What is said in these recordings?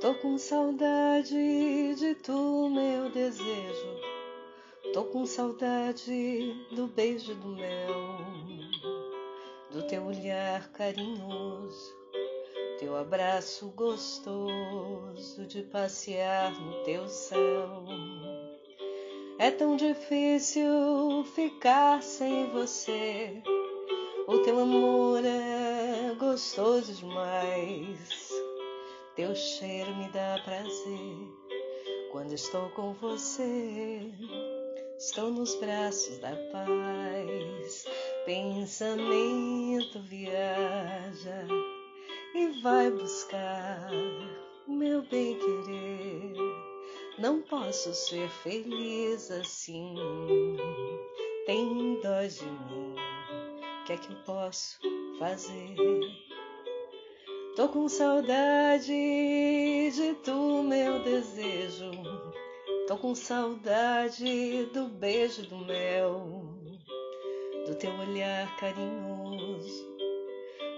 Tô com saudade de tu, meu desejo. Tô com saudade do beijo do mel, do teu olhar carinhoso, teu abraço gostoso de passear no teu céu. É tão difícil ficar sem você. O teu amor é gostoso demais. Teu cheiro me dá prazer quando estou com você. Estou nos braços da paz. Pensamento viaja e vai buscar meu bem querer. Não posso ser feliz assim. Tem dó de mim. O que é que eu posso fazer? Tô com saudade de tu, meu desejo. Tô com saudade do beijo do mel, do teu olhar carinhoso,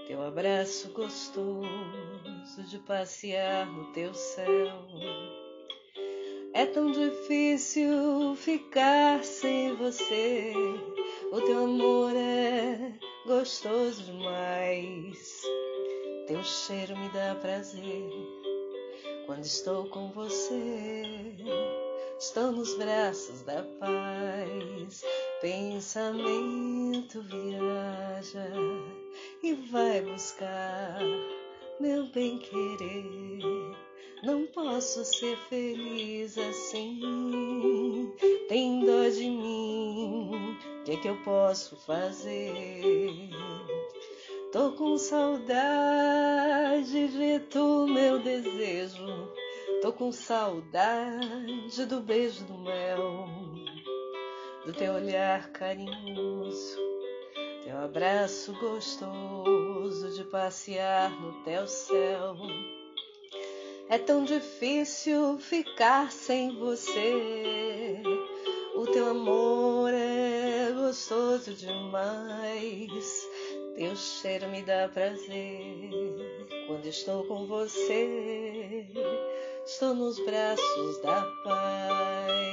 teu abraço gostoso de passear no teu céu. É tão difícil ficar sem você. O teu amor é gostoso demais. Teu cheiro me dá prazer quando estou com você. Estou nos braços da paz. Pensamento viaja e vai buscar meu bem querer. Não posso ser feliz assim. Tem dó de mim. O que é que eu posso fazer? Tô com saudade de tu, meu desejo. Tô com saudade do beijo do mel, do teu olhar carinhoso, teu abraço gostoso de passear no teu céu. É tão difícil ficar sem você. O teu amor é gostoso demais. Teu cheiro me dá prazer quando estou com você. Estou nos braços da paz.